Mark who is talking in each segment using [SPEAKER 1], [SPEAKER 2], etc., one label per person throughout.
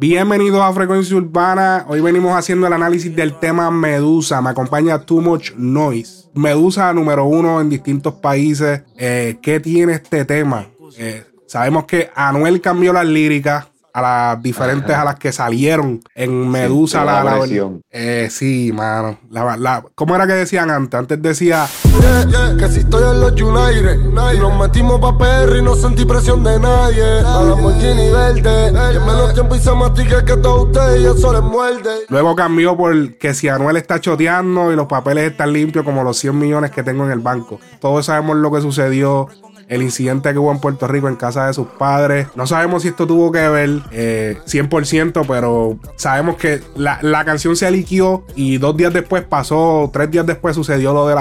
[SPEAKER 1] Bienvenidos a Frecuencia Urbana. Hoy venimos haciendo el análisis del tema Medusa. Me acompaña Too Much Noise. Medusa número uno en distintos países. Eh, ¿Qué tiene este tema? Eh, sabemos que Anuel cambió las líricas a las diferentes a las que salieron en Medusa. la, la, eh, sí, mano. La, ¿Cómo era que decían antes? Antes decía
[SPEAKER 2] que si estoy en los United y nos metimos pa' perro y no sentí presión de nadie. A la verde, que menos tiempo y se mastique que todo ustedes y eso les muerde.
[SPEAKER 1] Luego cambió por que si Anuel está choteando y los papeles están limpios como los 100 millones que tengo en el banco. Todos sabemos lo que sucedió el incidente que hubo en Puerto Rico en casa de sus padres. No sabemos si esto tuvo que ver 100%, eh, pero sabemos que la, canción se aliquió y dos días después pasó, tres días después sucedió lo del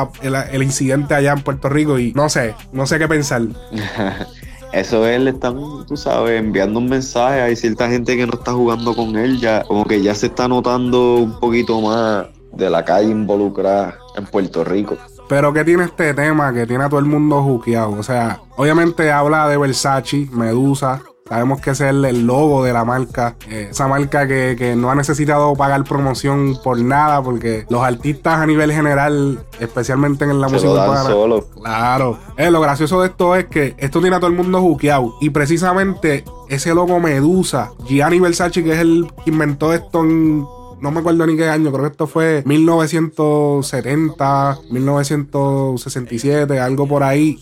[SPEAKER 1] el, incidente allá en Puerto Rico y no sé, no sé qué pensar.
[SPEAKER 3] Eso es, le están, tú sabes, enviando un mensaje. Hay cierta gente que no está jugando con él, ya como que ya se está notando un poquito más de la calle involucrada en Puerto Rico.
[SPEAKER 1] Pero ¿qué tiene este tema que tiene a todo el mundo juqueado? O sea, obviamente habla de Versace, Medusa. Sabemos que ese es el, logo de la marca. Eh, esa marca que, no ha necesitado pagar promoción por nada, porque los artistas a nivel general, especialmente en la música
[SPEAKER 3] solo.
[SPEAKER 1] Claro. Eh, lo gracioso de esto es que esto tiene a todo el mundo juqueado. Y precisamente ese logo Medusa, Gianni Versace, que es el que inventó esto en no me acuerdo ni qué año, creo que esto fue 1970, 1967, algo por ahí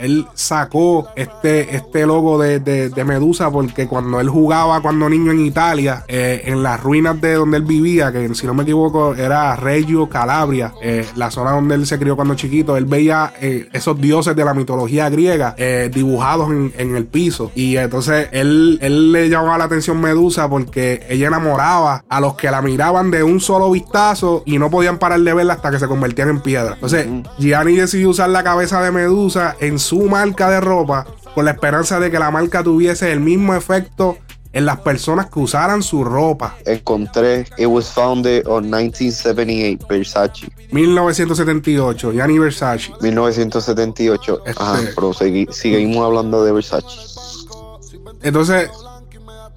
[SPEAKER 1] él sacó este, este logo de, Medusa porque cuando él jugaba cuando niño en Italia, eh, en las ruinas de donde él vivía, que si no me equivoco era Reggio Calabria, eh, la zona donde él se crió cuando chiquito, él veía eh, esos dioses de la mitología griega dibujados en, el piso. Y entonces él, él le llamaba la atención Medusa porque ella enamoraba a los que la miraban de un solo vistazo y no podían parar de verla hasta que se convertían en piedra. Entonces, Gianni decidió usar la cabeza de Medusa en su su marca de ropa con la esperanza de que la marca tuviese el mismo efecto en las personas que usaran su ropa.
[SPEAKER 3] Encontré, it was founded on 1978, Versace.
[SPEAKER 1] 1978, Gianni Versace.
[SPEAKER 3] 1978, ajá, este, pero seguimos hablando de Versace.
[SPEAKER 1] Entonces,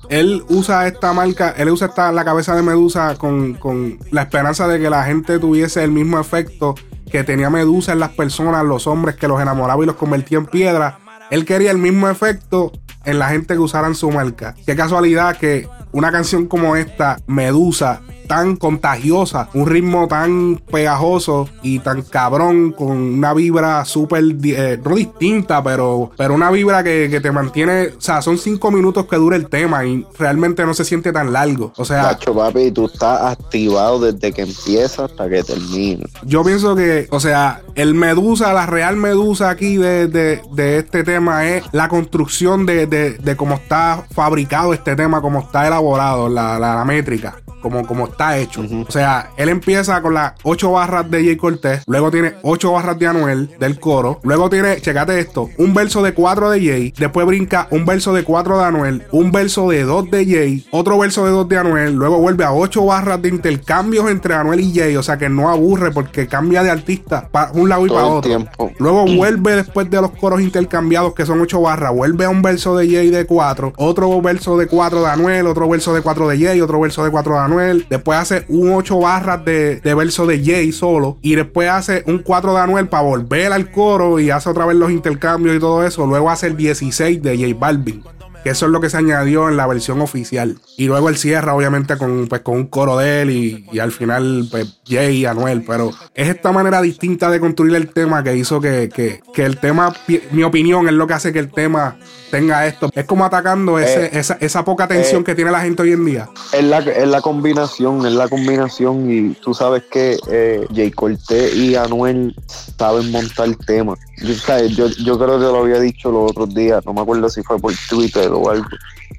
[SPEAKER 1] él usa esta marca, él usa esta, la cabeza de Medusa con, con la esperanza de que la gente tuviese el mismo efecto que tenía Medusa en las personas, los hombres que los enamoraba y los convertía en piedra. Él quería el mismo efecto en la gente que usaran su marca. Qué casualidad que una canción como esta, Medusa, tan contagiosa, un ritmo tan pegajoso y tan cabrón, con una vibra súper, eh, no distinta, pero, pero una vibra que, te mantiene, o sea, son cinco minutos que dura el tema y realmente no se siente tan largo. O sea,
[SPEAKER 3] Nacho, papi, tú estás activado desde que empieza hasta que termina.
[SPEAKER 1] Yo pienso que, o sea, el Medusa, la real Medusa aquí de, este tema es la construcción de, cómo está fabricado este tema, cómo está elaborado, la, la métrica como, como está hecho. O sea, él empieza con las ocho barras de Jay Cortés, luego tiene ocho barras de Anuel del coro, luego tiene, checate esto, un verso de cuatro de Jay, después brinca un verso de cuatro de Anuel, un verso de dos de Jay, otro verso de dos de Anuel, luego vuelve a ocho barras de intercambios entre Anuel y Jay, o sea que no aburre porque cambia de artista para un lado y para otro. Luego vuelve después de los coros intercambiados que son ocho barras, vuelve a un verso de Jay de cuatro, otro verso de cuatro de Anuel, otro verso de cuatro de Jay, otro verso de cuatro de Anuel después hace un 8 barras de, verso de Jay solo, y después hace un 4 de Anuel para volver al coro y hace otra vez los intercambios y todo eso, luego hace el 16 de J Balvin. Que eso es lo que se añadió en la versión oficial. Y luego él cierra, obviamente, con, pues, con un coro de él y, al final, pues, Jay y Anuel. Pero es esta manera distinta de construir el tema que hizo que, que el tema, mi opinión, es lo que hace que el tema tenga esto. Es como atacando ese, eh, esa, esa, poca tensión eh, que tiene la gente hoy en día.
[SPEAKER 3] Es la, es la combinación, es la combinación y tú sabes que eh, Jay Cortés y Anuel saben montar temas. Yo, yo, yo creo que lo había dicho los otros días, no me acuerdo si fue por Twitter o algo,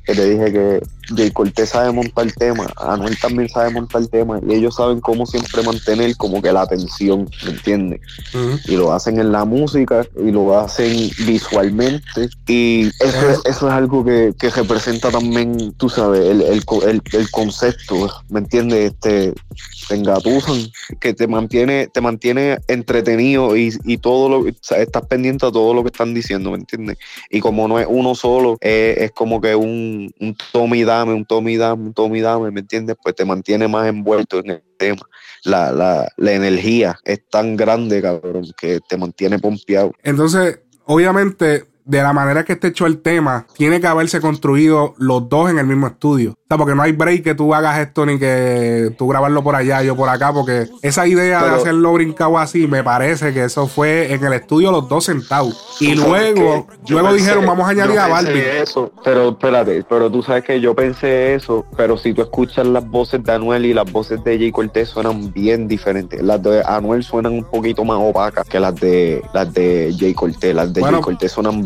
[SPEAKER 3] que te dije que Jay Cortés sabe montar tema, Anuel también sabe montar tema y ellos saben cómo siempre mantener como que la atención, ¿me entiendes? Y lo hacen en la música y lo hacen visualmente y eso, es algo que, que, representa también, tú sabes, el, el, el, concepto, ¿me entiendes? Este, te engatusan, que te mantiene, te mantiene entretenido y, y todo lo, estás pendiente a todo lo que están diciendo, ¿me entiendes? Y como no es uno solo, es como que un un, y un tome dame, un tome dame, ¿me entiendes? Pues te mantiene más envuelto en el tema. La, la, la energía es tan grande, cabrón, que te mantiene pompeado.
[SPEAKER 1] Entonces, obviamente, de la manera que esté hecho el tema, tiene que haberse construido los dos en el mismo estudio. O sea, porque no hay break que tú hagas esto ni que tú grabarlo por allá yo por acá, porque esa idea de hacerlo brincado así, me parece que eso fue en el estudio los dos sentados. Y luego, luego
[SPEAKER 3] pensé-
[SPEAKER 1] dijeron, vamos a añadir a Barbie.
[SPEAKER 3] Eso, pero espérate, pero tú sabes que yo pensé eso, pero si tú escuchas las voces de Anuel y las voces de Jay Cortés suenan bien diferentes. Las de Anuel suenan un poquito más opacas que las de las de Jay Cortés. Las de
[SPEAKER 1] Bueno.
[SPEAKER 3] Jay Cortés suenan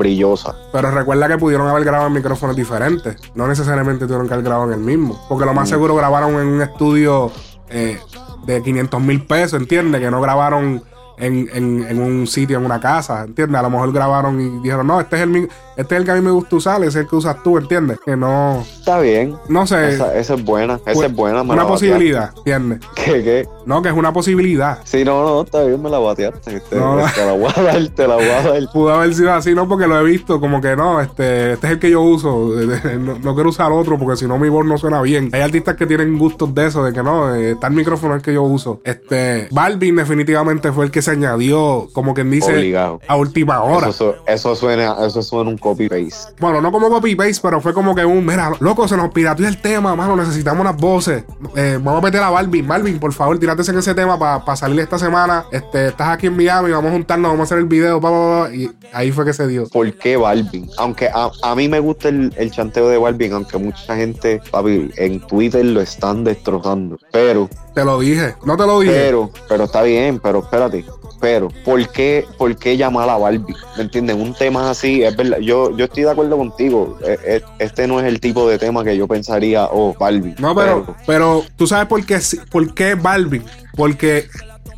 [SPEAKER 1] Pero recuerda que pudieron haber grabado en micrófonos diferentes. No necesariamente tuvieron que haber grabado en el mismo. Porque lo más
[SPEAKER 3] Mm.
[SPEAKER 1] seguro grabaron en un estudio eh, de 500 mil pesos, ¿entiendes? Que no grabaron en, en- en un sitio, en una casa, ¿entiendes? A lo mejor grabaron y dijeron, no, este es el, mi- este es el que a mí me gusta usar, ese es el que usas tú, ¿entiendes? Que no,
[SPEAKER 3] Está bien.
[SPEAKER 1] no sé,
[SPEAKER 3] Esa, esa es buena, esa
[SPEAKER 1] pues,
[SPEAKER 3] es buena. me
[SPEAKER 1] una
[SPEAKER 3] la
[SPEAKER 1] posibilidad, ¿entiendes?
[SPEAKER 3] ¿Qué, qué?
[SPEAKER 1] No, que es una posibilidad.
[SPEAKER 3] Sí, no, no, está bien, me la bateaste. Te,
[SPEAKER 1] No,
[SPEAKER 3] te la voy a dar, te la voy a dar.
[SPEAKER 1] Pudo haber sido así, no, porque lo he visto, como que no, este, este es el que yo uso, no, no quiero usar otro porque si no mi voz no suena bien. Hay artistas que tienen gustos de eso, de que no, eh, tal micrófono es el que yo uso. Este, Balvin definitivamente fue el que se añadió, como quien dice,
[SPEAKER 3] Obligado.
[SPEAKER 1] a última hora.
[SPEAKER 3] Eso, eso suena, eso suena un copy paste.
[SPEAKER 1] Bueno, no como copy paste, pero fue como que un, mira, loco, se nos pirateó el tema, mano, necesitamos unas voces. Eh, vamos a meter a Balvin. Balvin, por favor, tírate en ese tema para salir esta semana. Este, estás aquí en Miami, vamos a juntarnos, vamos a hacer el video, pa, pa, pa, y ahí fue que se dio.
[SPEAKER 3] ¿Por qué Balvin? Aunque a, a mí me gusta el, el chanteo de Balvin, aunque mucha gente, papi, en Twitter lo están destrozando. Pero,
[SPEAKER 1] Te lo dije, no te lo dije.
[SPEAKER 3] pero, pero está bien, pero espérate. Pero, ¿por qué, ¿por qué llamar a Balvin? ¿Me entiendes? Un tema así, es verdad. Yo, yo estoy de acuerdo contigo. E- e- Este no es el tipo de tema que yo pensaría, oh, Balvin.
[SPEAKER 1] No, pero, pero tú sabes por qué, por qué Balvin. Porque,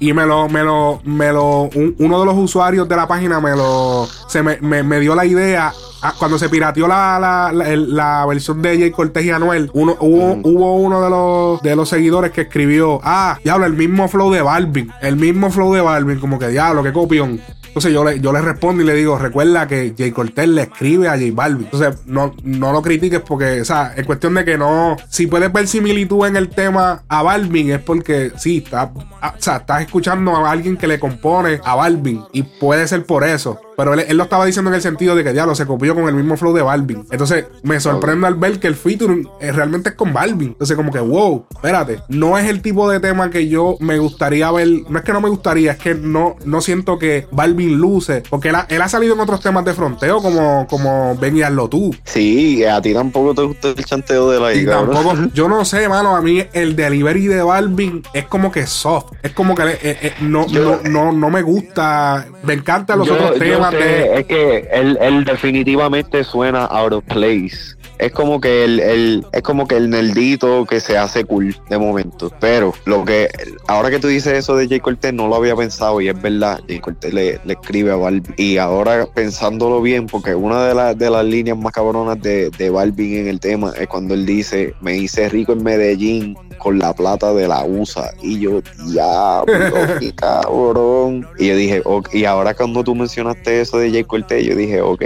[SPEAKER 1] y me lo, me lo, me lo, un- uno de los usuarios de la página me lo, se me, me, me dio la idea. ah, Cuando se pirateó la, la, la, la versión de Jay Cortés y Anuel, uno, hubo,
[SPEAKER 3] Mm.
[SPEAKER 1] hubo uno de los, de los seguidores que escribió, ah, diablo, el mismo flow de Balvin, el mismo flow de Balvin, como que diablo, qué copión. Entonces yo le, yo le respondo y le digo, recuerda que Jay Cortés le escribe a J Balvin. Entonces no, no lo critiques porque, o sea, es cuestión de que no, si puedes ver similitud en el tema a Balvin es porque sí, está, ah, o sea, estás escuchando a alguien que le compone a Balvin y puede ser por eso. Pero él, él lo estaba diciendo en el sentido de que diablo se copió con el mismo flow de Balvin. Entonces me sorprende al ver que el featuring eh, realmente es con Balvin. Entonces como que, wow, espérate, no es el tipo de tema que yo me gustaría ver. No es que no me gustaría, es que no, no siento que Balvin luce. Porque él ha, él ha salido en otros temas de fronteo como, como Ven y hazlo tú.
[SPEAKER 3] Sí, a ti tampoco te gusta el chanteo de la
[SPEAKER 1] Y tampoco, yo no sé, mano, a mí el delivery de Balvin es como que soft. Es como que eh, eh, no,
[SPEAKER 3] Yo-
[SPEAKER 1] no, no, no me gusta. Me encantan los
[SPEAKER 3] Yo-
[SPEAKER 1] otros
[SPEAKER 3] yo
[SPEAKER 1] temas de.
[SPEAKER 3] Es que él, él definitivamente suena out of place. Es como que el, el- es como que el nerdito que se hace cool de momento. Pero lo que ahora que tú dices eso de Jay Cortés no lo había pensado y es verdad, Jay Cortés le, le escribe a Balvin. Y ahora pensándolo bien, porque una de, las de las líneas más cabronas de, de Balvin en el tema es cuando él dice, me hice rico en Medellín con la plata de la USA. Y yo, diablo, qué cabrón. Y yo dije, ok, y ahora cuando tú mencionaste eso de Jay Cortés, yo dije, ok,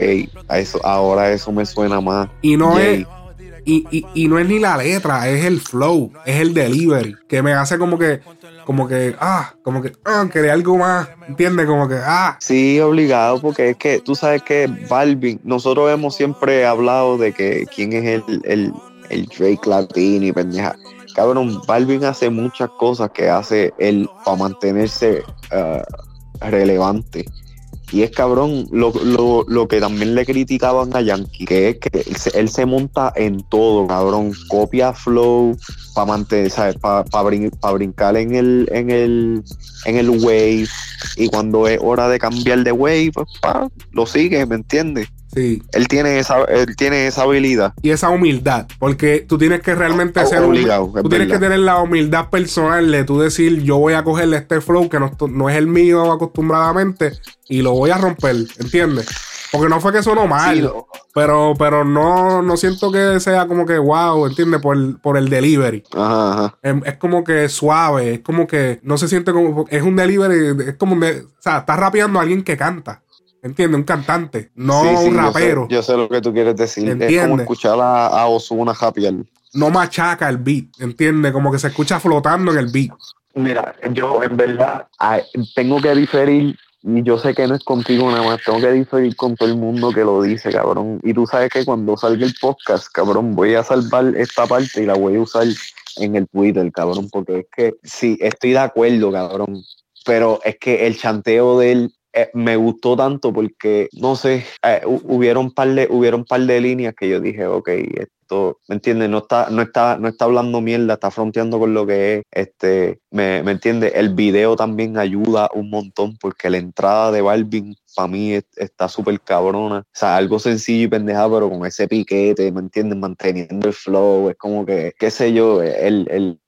[SPEAKER 3] a eso, ahora eso me suena más.
[SPEAKER 1] Y no
[SPEAKER 3] Jay.
[SPEAKER 1] es. Y, y, y no es ni la letra, es el flow, es el delivery, que me hace como que, como que, ah, como que, ah, quería algo más, ¿entiendes? Como que, ah,
[SPEAKER 3] Sí, obligado, porque es que tú sabes que Balvin, nosotros hemos siempre hablado de que quién es el, el, el Drake latino y pendeja. Cabrón, Balvin hace muchas cosas que hace él para mantenerse ah, relevante. Y es cabrón lo, lo, lo que también le criticaban a Yankee, que es que él se, monta en todo, cabrón. Copia flow para mantener, ¿sabes? Para brincar en el, en el, en el wave. Y cuando es hora de cambiar de wave, pues pa, lo sigue, ¿me entiendes?
[SPEAKER 1] Sí.
[SPEAKER 3] Él tiene esa, él tiene esa habilidad.
[SPEAKER 1] Y esa humildad, porque tú tienes que realmente
[SPEAKER 3] Oh,
[SPEAKER 1] ser
[SPEAKER 3] obligado,
[SPEAKER 1] Tú tienes que tener la humildad personal de tú decir, yo voy a cogerle este flow que no, no es el mío acostumbradamente y lo voy a romper, ¿entiendes? Porque no fue que sonó mal,
[SPEAKER 3] Sí,
[SPEAKER 1] pero, pero no, no siento que sea como que wow, ¿entiendes? Por, el- por el delivery.
[SPEAKER 3] Ajá, ajá.
[SPEAKER 1] Es, es como que suave, es como que no se siente como. Es un delivery, es como un. de- o sea, está rapeando a alguien que canta. ¿Entiendes? Un cantante, no
[SPEAKER 3] Sí, sí,
[SPEAKER 1] un
[SPEAKER 3] yo sé-
[SPEAKER 1] rapero.
[SPEAKER 3] Yo sé, lo que tú quieres decir. Es como escuchar a, a Ozuna japear.
[SPEAKER 1] No machaca el beat, ¿entiendes? Como que se escucha flotando en el beat.
[SPEAKER 3] Mira, yo en verdad tengo que diferir, y yo sé que no es contigo nada más, tengo que diferir con todo el mundo que lo dice, cabrón. Y tú sabes que cuando salga el podcast, cabrón, voy a salvar esta parte y la voy a usar en el Twitter, cabrón, porque es que sí, estoy de acuerdo, cabrón. Pero es que el chanteo de él eh, me gustó tanto porque, no sé, eh, hu- hubieron par de, par de líneas que yo dije, ok, esto, ¿me entiendes? No está, no está, no está hablando mierda, está fronteando con lo que es, este, ¿me, me entiendes? El video también ayuda un montón porque la entrada de Balvin para mí es- está súper cabrona. O sea, algo sencillo y pendeja, pero con ese piquete, ¿me entiendes? Manteniendo el flow, es como que, qué sé yo, el, el,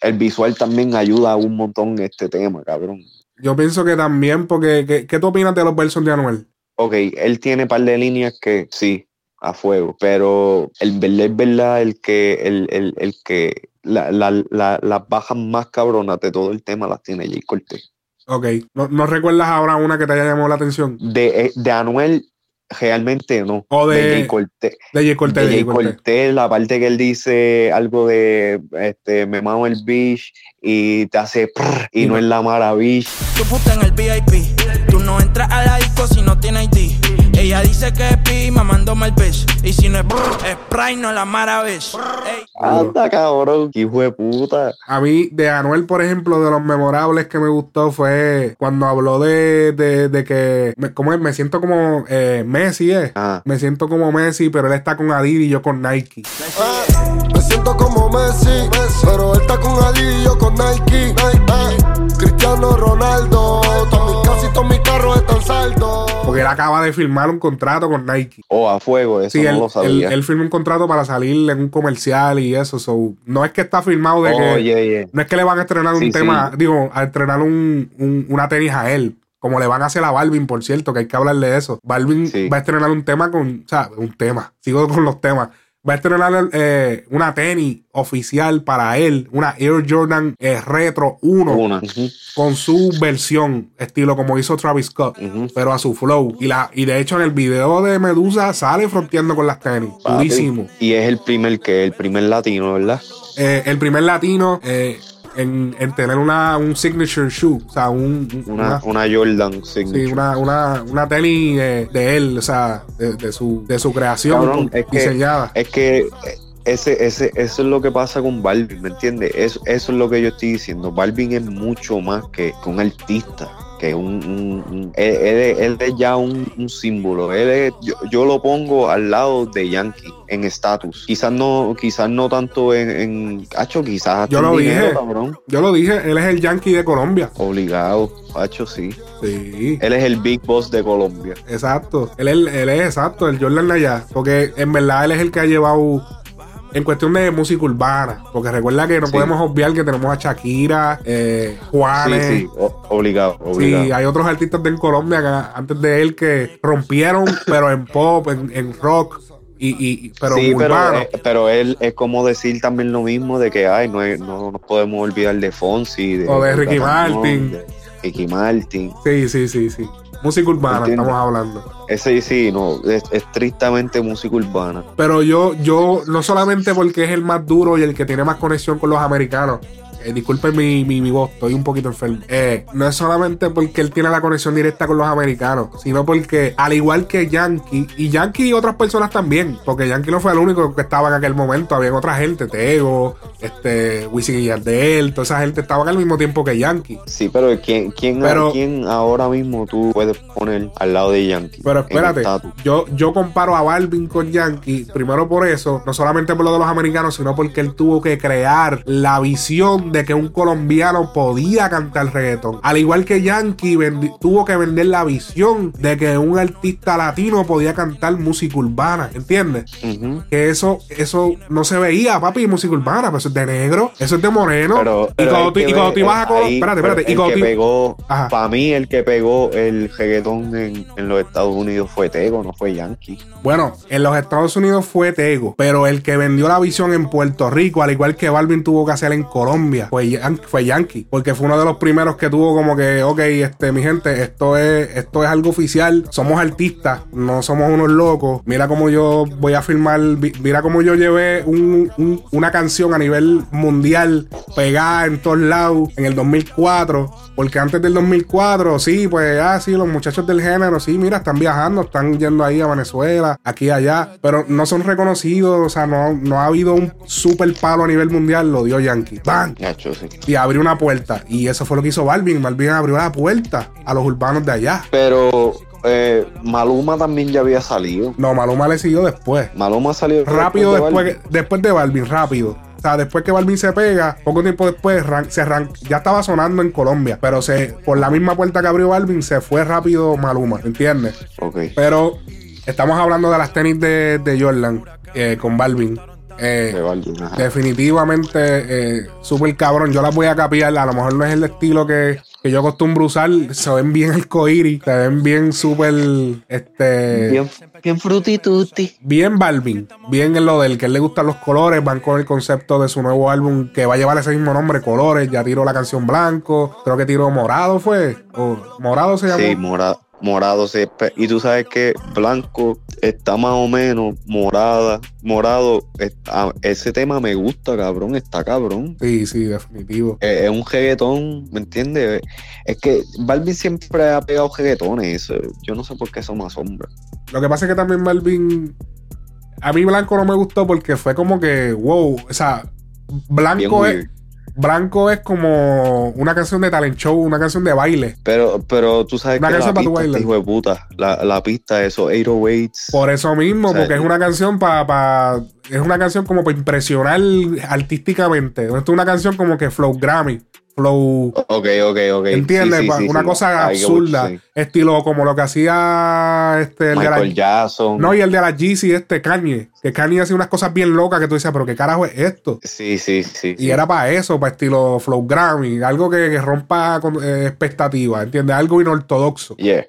[SPEAKER 3] el visual también ayuda un montón este tema, cabrón.
[SPEAKER 1] Yo pienso que también, porque, ¿qué, qué tú opinas de los versos de Anuel?
[SPEAKER 3] Ok, él tiene par de líneas que sí, a fuego, pero el verdad es verdad, el que, el, el, el que la- la- la- las bajas más cabronas de todo el tema las tiene Jay Cortés.
[SPEAKER 1] Ok, ¿No, no recuerdas ahora una que te haya llamado la atención?
[SPEAKER 3] De, eh, de Anuel, realmente no.
[SPEAKER 1] O de-
[SPEAKER 3] Jay Cortés.
[SPEAKER 1] De J. Cortés.
[SPEAKER 3] de
[SPEAKER 1] de
[SPEAKER 3] Jay.
[SPEAKER 1] Cortés.
[SPEAKER 3] La parte que él dice algo de este, me mamo el beach y te hace prr, y no es la maravilla.
[SPEAKER 4] Tu puta en el VIP. Tú no entras a la disco si no tienes ID. Ella dice que es pi, mamándome el bitch. Y si no es brr, es Pride, no la maravilla. Ey.
[SPEAKER 3] Anda, cabrón, hijo de puta.
[SPEAKER 1] A mí, de Anuel, por ejemplo, de los memorables que me gustó fue cuando habló de, de, de que, me, ¿cómo es? Me siento como eh, Messi, ¿eh?
[SPEAKER 3] Ah.
[SPEAKER 1] Me siento como Messi, pero él está con Adidas y yo con Nike.
[SPEAKER 2] Ah, como Messi, pero él está con Ali y yo con Nike. Ah, Cristiano Ronaldo, todos casi todos mis carros están saldos.
[SPEAKER 1] Porque él acaba de firmar un contrato con Nike.
[SPEAKER 3] O a fuego, eso
[SPEAKER 1] Sí,
[SPEAKER 3] no
[SPEAKER 1] él,
[SPEAKER 3] lo
[SPEAKER 1] él,
[SPEAKER 3] sabía.
[SPEAKER 1] él firmó un contrato para salir en un comercial y eso. so, no es que está firmado de que. No es que le van a estrenar un tema,
[SPEAKER 3] sí.
[SPEAKER 1] digo, a estrenar un, un- una tenis a él. Como le van a hacer a Balvin, por cierto, que hay que hablarle de eso. Balvin
[SPEAKER 3] Sí.
[SPEAKER 1] va a estrenar un tema con, o sea, un tema, sigo con los temas. Va a estrenar eh, una tenis oficial para él, una Air Jordan eh, Retro 1,
[SPEAKER 3] Una. Ujú,
[SPEAKER 1] con su versión, estilo como hizo Travis Scott, pero a su flow. Y, la, y de hecho en el video de Medusa sale fronteando con las tenis,
[SPEAKER 3] Papi.
[SPEAKER 1] durísimo.
[SPEAKER 3] Y es el primer que, el primer latino, ¿verdad?
[SPEAKER 1] Eh, el primer latino eh, en, en tener una, un signature shoe, o sea, un, un-
[SPEAKER 3] Una,
[SPEAKER 1] una,
[SPEAKER 3] una Jordan
[SPEAKER 1] sí,
[SPEAKER 3] signature.
[SPEAKER 1] una, una, una tenis de él, o sea, de, de su, de su creación
[SPEAKER 3] Cabrón, es que-
[SPEAKER 1] diseñada.
[SPEAKER 3] Es que eh, ese, ese, eso es lo que pasa con Balvin, ¿me entiendes? Eso, eso es lo que yo estoy diciendo. Balvin es mucho más que, que un artista, que un... un- un- él, él es- él es ya un, un símbolo. Él es- yo, yo lo pongo al lado de Yankee en estatus. Quizás no, quizás no tanto en... en Hacho, quizás
[SPEAKER 1] Yo lo
[SPEAKER 3] dinero,
[SPEAKER 1] dije.
[SPEAKER 3] cabrón.
[SPEAKER 1] Yo lo dije, él es el yankee de Colombia.
[SPEAKER 3] Obligado, Hacho, sí.
[SPEAKER 1] Sí.
[SPEAKER 3] Él es el Big Boss de Colombia.
[SPEAKER 1] Exacto. Él, es- él es exacto, el Jordan allá. Porque en verdad él es el que ha llevado en cuestión de música urbana. Porque recuerda que no
[SPEAKER 3] Sí.
[SPEAKER 1] podemos obviar que tenemos a Shakira, eh, Juanes.
[SPEAKER 3] Sí, sí, o- obligado,
[SPEAKER 1] Sí, hay otros artistas de Colombia que antes de él que rompieron, pero en pop, en, en rock, y, y- pero
[SPEAKER 3] sí, pero, eh, pero él es como decir también lo mismo de que ay, no, es- no nos podemos olvidar de Fonsi, de,
[SPEAKER 1] O de Ricky Martin.
[SPEAKER 3] de Ricky Martin.
[SPEAKER 1] Sí, sí, sí, sí. Música urbana estamos hablando.
[SPEAKER 3] Ese sí, no, es estrictamente música urbana.
[SPEAKER 1] Pero yo, yo, no solamente porque es el más duro y el que tiene más conexión con los americanos. Eh, disculpen mi, mi, mi voz, estoy un poquito enfermo. Eh, no es solamente porque él tiene la conexión directa con los americanos, sino porque, al igual que Yankee, y Yankee y otras personas también, porque Yankee no fue el único que estaba en aquel momento, había otra gente, Tego, este, Wisin y Yandel, toda esa gente estaban al mismo tiempo que Yankee.
[SPEAKER 3] Sí, pero ¿quién, quién,
[SPEAKER 1] Pero-
[SPEAKER 3] quién ahora mismo tú puedes poner al lado de Yankee?
[SPEAKER 1] Pero espérate, yo, yo comparo a Balvin con Yankee, primero por eso, no solamente por lo de los americanos, sino porque él tuvo que crear la visión de que un colombiano podía cantar reggaetón. Al igual que Yankee tuvo que vender la visión de que un artista latino podía cantar música urbana, ¿entiendes? Que eso, eso no se veía, papi, música urbana, pero eso es de negro, eso es de moreno.
[SPEAKER 3] Pero,
[SPEAKER 1] y cuando tú, y cuando tú ibas a
[SPEAKER 3] eh,
[SPEAKER 1] Colo-
[SPEAKER 3] ahí,
[SPEAKER 1] espérate, espérate, y
[SPEAKER 3] el
[SPEAKER 1] cuando
[SPEAKER 3] que
[SPEAKER 1] tú-
[SPEAKER 3] pegó, para mí el que pegó el reggaetón en, en los Estados Unidos fue Tego, no fue Yankee.
[SPEAKER 1] Bueno, en los Estados Unidos fue Tego, pero el que vendió la visión en Puerto Rico, al igual que Balvin tuvo que hacer en Colombia, historia fue, fue Yankee, porque fue uno de los primeros que tuvo como que, ok, este, mi gente, esto es, esto es algo oficial, somos artistas, no somos unos locos, mira cómo yo voy a filmar, mira cómo yo llevé una canción a nivel mundial pegada en todos lados en el 2004, porque antes del 2004, sí, pues, ah, sí, los muchachos del género, sí, mira, están viajando, están yendo ahí a Venezuela, aquí allá, pero no son reconocidos, o sea, no, no ha habido un super palo a nivel mundial, lo dio Yankee. Y abrió una puerta. Y eso fue lo que hizo Balvin. Balvin abrió la puerta a los urbanos de allá.
[SPEAKER 3] Pero eh, Maluma también ya había salido.
[SPEAKER 1] No, Maluma le siguió después.
[SPEAKER 3] Maluma salió
[SPEAKER 1] rápido después, de después, de Balvin, rápido. O sea, después que Balvin se pega, poco tiempo después se ya estaba sonando en Colombia, pero se por la misma puerta que abrió Balvin se fue rápido Maluma, ¿entiendes?
[SPEAKER 3] Ok.
[SPEAKER 1] Pero estamos hablando de las tenis de, Jordan eh, con Balvin. Eh, definitivamente eh, súper cabrón. Yo las voy a capiar. A lo mejor no es el estilo que, que yo acostumbro usar. Se ven bien el coiri. Se ven bien súper. Este,
[SPEAKER 3] bien, bien frutituti.
[SPEAKER 1] Bien Balvin. Bien en lo del que él le gustan los colores. Van con el concepto de su nuevo álbum que va a llevar ese mismo nombre, Colores. Ya tiró la canción Blanco. Creo que tiró Morado, fue. O, morado se llama.
[SPEAKER 3] Sí, Morado morado y tú sabes que blanco está más o menos morada morado ese tema me gusta cabrón está cabrón.
[SPEAKER 1] Sí sí definitivo.
[SPEAKER 3] Es, un reggaetón ¿me entiendes? es que Balvin siempre ha pegado reggaetones yo no sé por qué son más hombres
[SPEAKER 1] lo que pasa es que también Balvin a mí blanco no me gustó porque fue como que wow o sea blanco es Blanco es como una canción de talent show, una canción de baile.
[SPEAKER 3] Pero, pero tú sabes que la pista, hijo de puta, la, la pista, eso, 808.
[SPEAKER 1] Por eso mismo, porque es una canción para, es una canción como para impresionar artísticamente. Esto es una canción como que flow Grammy flow.
[SPEAKER 3] Ok, ok, ok.
[SPEAKER 1] ¿Entiendes? una cosa absurda. Estilo como lo que hacía este.
[SPEAKER 3] El Michael Jackson.
[SPEAKER 1] No, y el de la Jeezy, este Kanye. Que Kanye hacía unas cosas bien locas que tú dices, pero ¿qué carajo es esto?
[SPEAKER 3] Sí, sí, sí.
[SPEAKER 1] Y era para eso, para estilo flow Grammy. Algo que, rompa con, eh, expectativas, ¿entiendes? Algo inortodoxo.
[SPEAKER 3] Yeah.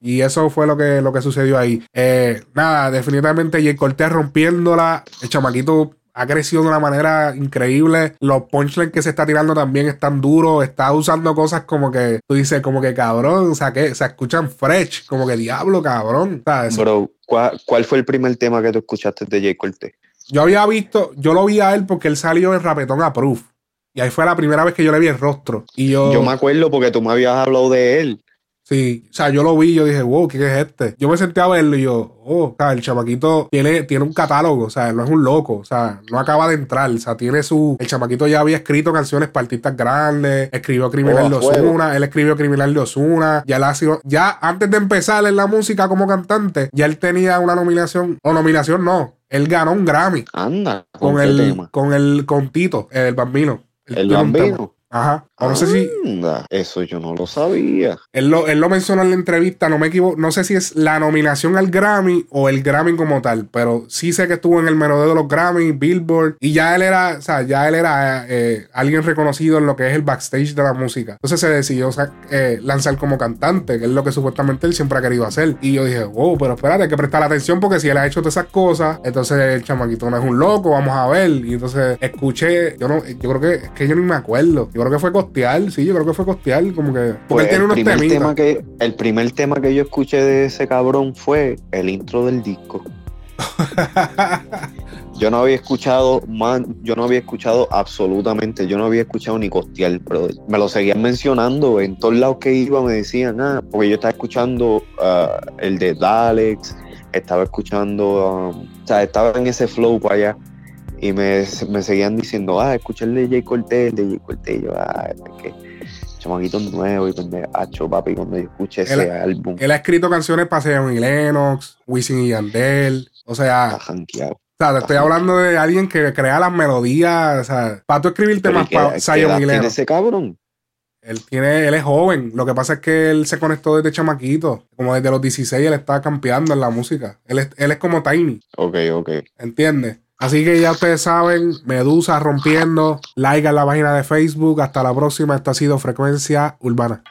[SPEAKER 1] Y eso fue lo que, lo que sucedió ahí. Eh, nada, definitivamente Jay Cortez rompiéndola. El chamaquito ha crecido de una manera increíble. Los punchlines que se está tirando también están duros. Está usando cosas como que tú dices, como que cabrón, o sea, que se escuchan fresh, como que diablo, cabrón.
[SPEAKER 3] Bro, ¿cuál, fue el primer tema que tú escuchaste de Jay Cortez?
[SPEAKER 1] Yo había visto, yo lo vi a él porque él salió en Rapetón a Proof. Y ahí fue la primera vez que yo le vi el rostro. Y yo,
[SPEAKER 3] yo me acuerdo porque tú me habías hablado de él.
[SPEAKER 1] Sí, o sea, yo lo vi yo dije, wow, ¿qué es este? Yo me senté a verlo y yo, oh, o sea, el chamaquito tiene, tiene un catálogo, o sea, no es un loco, o sea, no acaba de entrar, o sea, tiene su. El chamaquito ya había escrito canciones para artistas grandes, escribió Criminal de Osuna, él escribió Criminal de Osuna, ya la ha sido, ya antes de empezar en la música como cantante, ya él tenía una nominación, o nominación no, él ganó un Grammy.
[SPEAKER 3] Anda,
[SPEAKER 1] con, el, con el, con Tito, el bambino.
[SPEAKER 3] El, bambino.
[SPEAKER 1] Ajá. No sé si.
[SPEAKER 3] Eso yo no lo sabía.
[SPEAKER 1] Él lo, él lo mencionó en la entrevista, no me equivoco. No sé si es la nominación al Grammy o el Grammy como tal, pero sí sé que estuvo en el menudeo de los Grammy, Billboard, y ya él era, o sea, ya él era eh, alguien reconocido en lo que es el backstage de la música. Entonces se decidió eh, lanzar como cantante, que es lo que supuestamente él siempre ha querido hacer. Y yo dije, wow, pero espérate, hay que prestar atención porque si él ha hecho todas esas cosas, entonces el chamaquito no es un loco, vamos a ver. Y entonces escuché, yo no, yo creo que es que yo ni me acuerdo. Yo creo que fue costear, sí, yo creo que fue costear, como que.
[SPEAKER 3] Porque pues el primer tema que El primer tema que yo escuché de ese cabrón fue el intro del disco. yo no había escuchado, man, yo no había escuchado absolutamente, yo no había escuchado ni costear, pero me lo seguían mencionando en todos lados que iba, me decían, ah, porque yo estaba escuchando ah, el de Dalex, estaba escuchando, um, o sea, estaba en ese flow para allá y me, seguían diciendo, ah, escucha el de Jay Cortez, el de Jay Cortez. Y yo, ah, es que chamaquito nuevo y hacho papi cuando yo escuché ese álbum.
[SPEAKER 1] Él ha escrito canciones para Zion y Lennox, Wisin y Yandel, o sea,
[SPEAKER 3] o
[SPEAKER 1] sea, te estoy hablando de alguien que crea las melodías, o sea, para tú escribir temas para Zion y Lennox.
[SPEAKER 3] ese cabrón?
[SPEAKER 1] Él tiene, él es joven. Lo que pasa es que él se conectó desde chamaquito. Como desde los 16 él está campeando en la música. Él es, él es como Tiny.
[SPEAKER 3] Ok, ok.
[SPEAKER 1] ¿Entiendes? Así que ya ustedes saben, Medusa rompiendo, like a la página de Facebook. Hasta la próxima. Esto ha sido Frecuencia Urbana.